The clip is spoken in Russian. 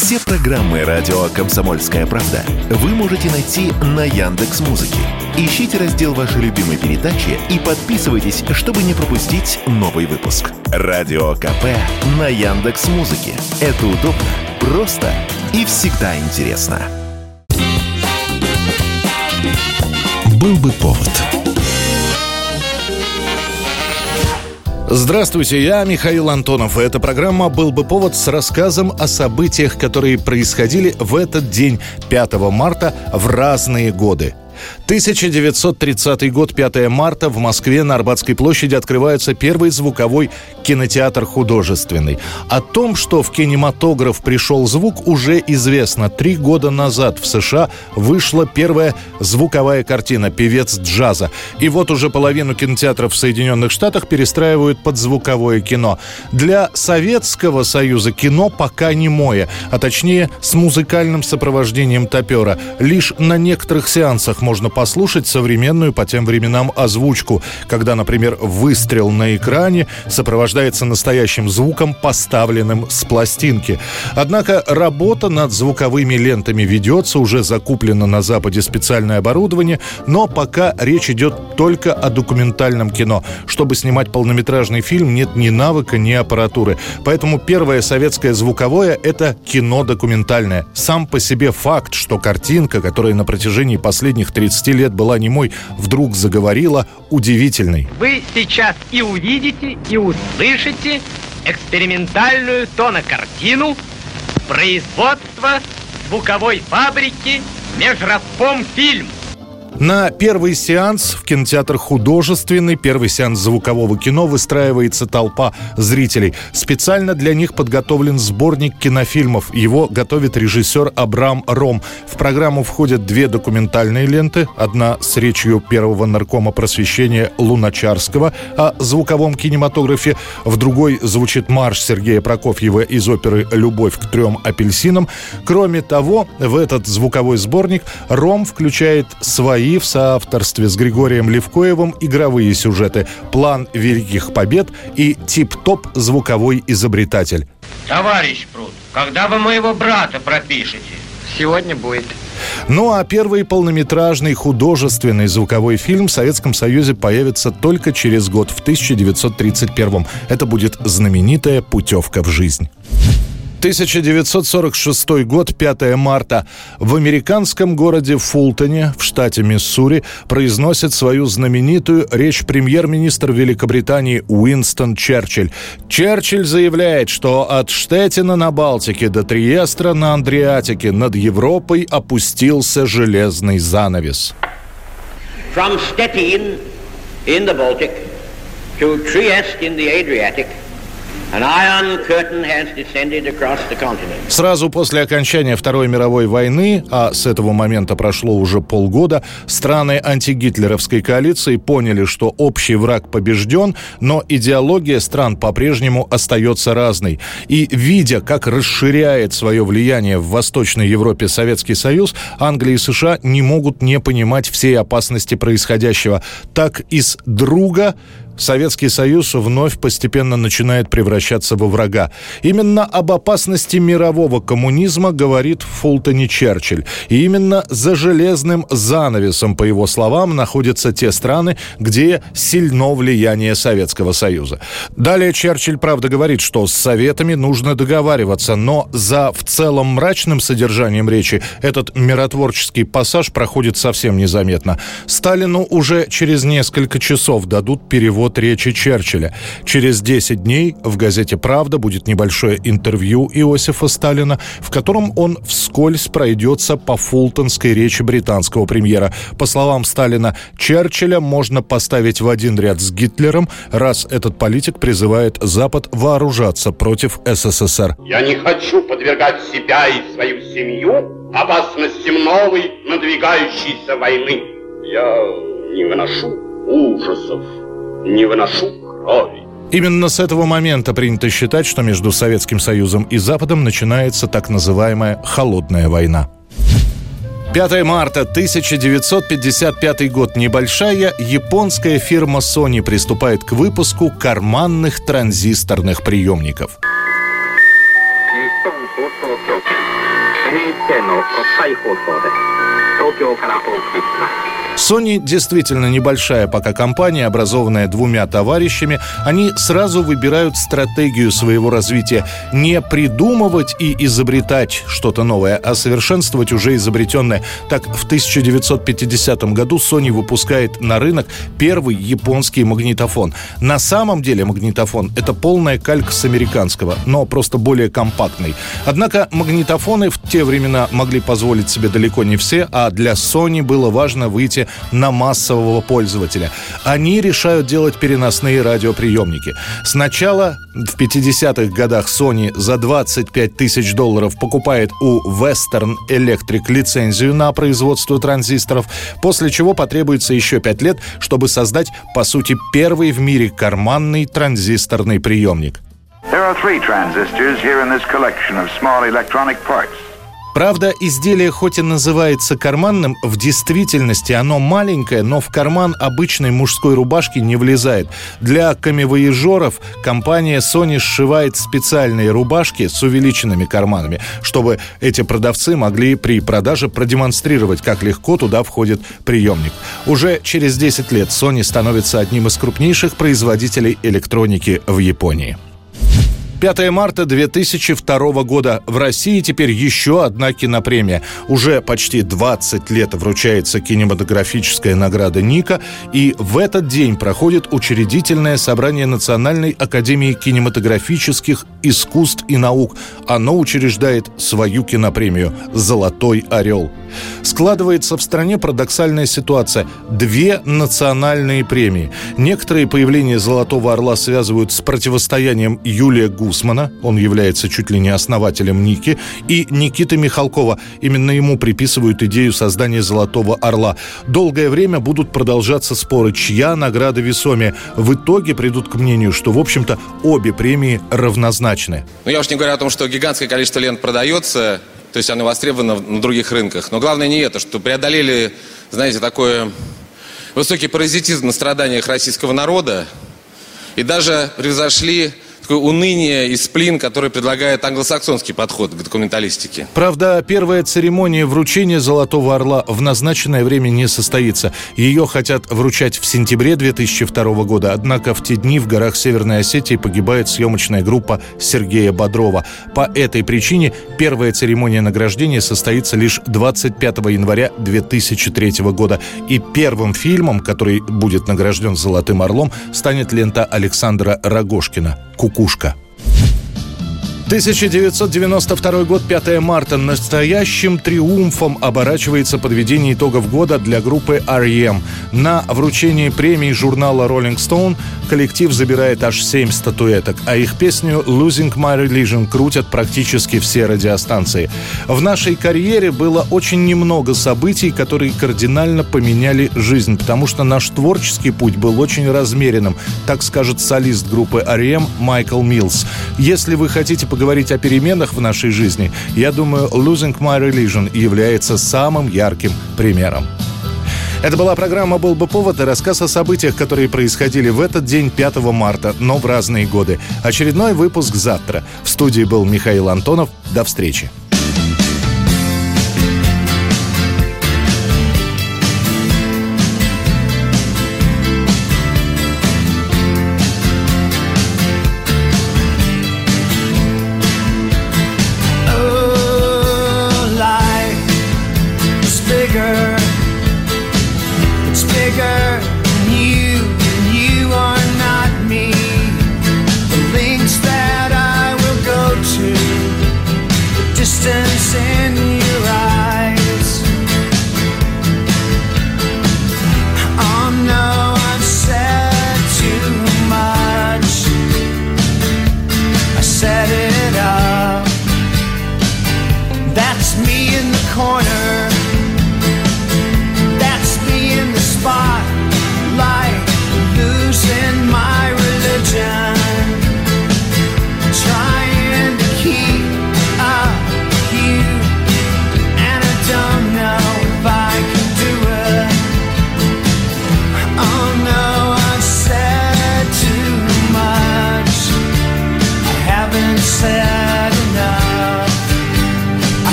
Все программы радио Комсомольская правда вы можете найти на Яндекс Музыке. Ищите раздел вашей любимой передачи и подписывайтесь, чтобы не пропустить новый выпуск. Радио КП на Яндекс Музыке. Это удобно, просто и всегда интересно. Был бы повод. Здравствуйте, я Михаил Антонов. И эта программа «Был бы повод» с рассказом о событиях, которые происходили в этот день, 5 марта, в разные годы. 1930 год, 5 марта, в Москве на Арбатской площади открывается первый звуковой кинотеатр художественный. О том, что в кинематограф пришел звук, уже известно. Три года назад в США вышла первая звуковая картина «Певец джаза». И вот уже половину кинотеатров в Соединенных Штатах перестраивают под звуковое кино. Для Советского Союза кино пока не мое, а точнее с музыкальным сопровождением топера. Лишь на некоторых сеансах можно послушать современную по тем временам озвучку, когда, например, выстрел на экране сопровождается настоящим звуком, поставленным с пластинки. Однако работа над звуковыми лентами ведется, уже закуплено на Западе специальное оборудование, но пока речь идет только о документальном кино. Чтобы снимать полнометражный фильм, нет ни навыка, ни аппаратуры. Поэтому первое советское звуковое — это кино документальное. Сам по себе факт, что картинка, которая на протяжении последних 30 лет была немой, вдруг заговорила удивительной. Вы сейчас и увидите, и услышите экспериментальную тонокартину производства звуковой фабрики «Межраспром фильм». На первый сеанс в кинотеатр художественный, первый сеанс звукового кино выстраивается толпа зрителей. Специально для них подготовлен сборник кинофильмов. Его готовит режиссер Абрам Ром. В программу входят две документальные ленты. Одна с речью первого наркома просвещения Луначарского о звуковом кинематографе. В другой звучит марш Сергея Прокофьева из оперы «Любовь к трем апельсинам». Кроме того, в этот звуковой сборник Ром включает свои в соавторстве с Григорием Левкоевым игровые сюжеты «План великих побед» и «Тип-топ звуковой изобретатель». Товарищ Прут, когда вы моего брата пропишете? Сегодня будет. Ну а первый полнометражный художественный звуковой фильм в Советском Союзе появится только через год, в 1931 Это будет знаменитая «Путевка в жизнь». 1946 год, 5 марта. В американском городе Фултоне, в штате Миссури, произносит свою знаменитую речь премьер-министр Великобритании Уинстон Черчилль. Черчилль заявляет, что от Штетина на Балтике до Триестра на Андриатике над Европой опустился железный занавес. From Stettin in the Baltic to Trieste in the Adriatic – Сразу после окончания Второй мировой войны, а с этого момента прошло уже полгода, страны антигитлеровской коалиции поняли, что общий враг побежден, но идеология стран по-прежнему остается разной. И видя, как расширяет свое влияние в Восточной Европе Советский Союз, Англия и США не могут не понимать всей опасности происходящего. Так из друга Советский Союз вновь постепенно начинает превращаться во врага. Именно об опасности мирового коммунизма говорит в Фултоне Черчилль. И именно за железным занавесом, по его словам, находятся те страны, где сильно влияние Советского Союза. Далее Черчилль, правда, говорит, что с Советами нужно договариваться, но за в целом мрачным содержанием речи этот миротворческий пассаж проходит совсем незаметно. Сталину уже через несколько часов дадут перевод от речи Черчилля. Через 10 дней в газете «Правда» будет небольшое интервью Иосифа Сталина, в котором он вскользь пройдется по фултонской речи британского премьера. По словам Сталина, Черчилля можно поставить в один ряд с Гитлером, раз этот политик призывает Запад вооружаться против СССР. Я не хочу подвергать себя и свою семью опасностям новой надвигающейся войны. Я не выношу ужасов не выношу крови. Именно с этого момента принято считать, что между Советским Союзом и Западом начинается так называемая «холодная война». 5 марта 1955 год. Небольшая японская фирма Sony приступает к выпуску карманных транзисторных приемников. Sony действительно небольшая пока компания, образованная двумя товарищами. Они сразу выбирают стратегию своего развития. Не придумывать и изобретать что-то новое, а совершенствовать уже изобретенное. Так, в 1950 году Sony выпускает на рынок первый японский магнитофон. На самом деле магнитофон — это полная калька с американского, но просто более компактный. Однако магнитофоны в те времена могли позволить себе далеко не все, а для Sony было важно выйти на массового пользователя. Они решают делать переносные радиоприемники. Сначала в 50-х годах Sony за 25 тысяч долларов покупает у Western Electric лицензию на производство транзисторов, после чего потребуется еще 5 лет, чтобы создать, по сути, первый в мире карманный транзисторный приемник. There are three transistors here in this collection of small electronic parts. Правда, изделие хоть и называется карманным, в действительности оно маленькое, но в карман обычной мужской рубашки не влезает. Для камевоежеров компания Sony сшивает специальные рубашки с увеличенными карманами, чтобы эти продавцы могли при продаже продемонстрировать, как легко туда входит приемник. Уже через 10 лет Sony становится одним из крупнейших производителей электроники в Японии. 5 марта 2002 года. В России теперь еще одна кинопремия. Уже почти 20 лет вручается кинематографическая награда Ника, и в этот день проходит учредительное собрание Национальной академии кинематографических искусств и наук. Оно учреждает свою кинопремию «Золотой орел». Складывается в стране парадоксальная ситуация. Две национальные премии. Некоторые появления «Золотого орла» связывают с противостоянием Юлия Гусмана, он является чуть ли не основателем Ники, и Никиты Михалкова. Именно ему приписывают идею создания «Золотого орла». Долгое время будут продолжаться споры, чья награда весомее. В итоге придут к мнению, что, в общем-то, обе премии равнозначны. Ну, я уж не говорю о том, что гигантское количество лент продается, то есть она востребована на других рынках. Но главное не это, что преодолели, знаете, такой высокий паразитизм на страданиях российского народа и даже превзошли такое уныние и сплин, который предлагает англосаксонский подход к документалистике. Правда, первая церемония вручения «Золотого орла» в назначенное время не состоится. Ее хотят вручать в сентябре 2002 года, однако в те дни в горах Северной Осетии погибает съемочная группа Сергея Бодрова. По этой причине первая церемония награждения состоится лишь 25 января 2003 года. И первым фильмом, который будет награжден «Золотым орлом», станет лента Александра Рогошкина «Кукушка». 1992 год, 5 марта. Настоящим триумфом оборачивается подведение итогов года для группы R.E.M. На вручении премии журнала Rolling Stone коллектив забирает аж 7 статуэток, а их песню «Losing My Religion» крутят практически все радиостанции. В нашей карьере было очень немного событий, которые кардинально поменяли жизнь, потому что наш творческий путь был очень размеренным, так скажет солист группы R.E.M. Майкл Милс. Если вы хотите поговорить о переменах в нашей жизни, я думаю, «Losing My Religion» является самым ярким примером. Это была программа «Был бы повод» и рассказ о событиях, которые происходили в этот день, 5 марта, но в разные годы. Очередной выпуск завтра. В студии был Михаил Антонов. До встречи.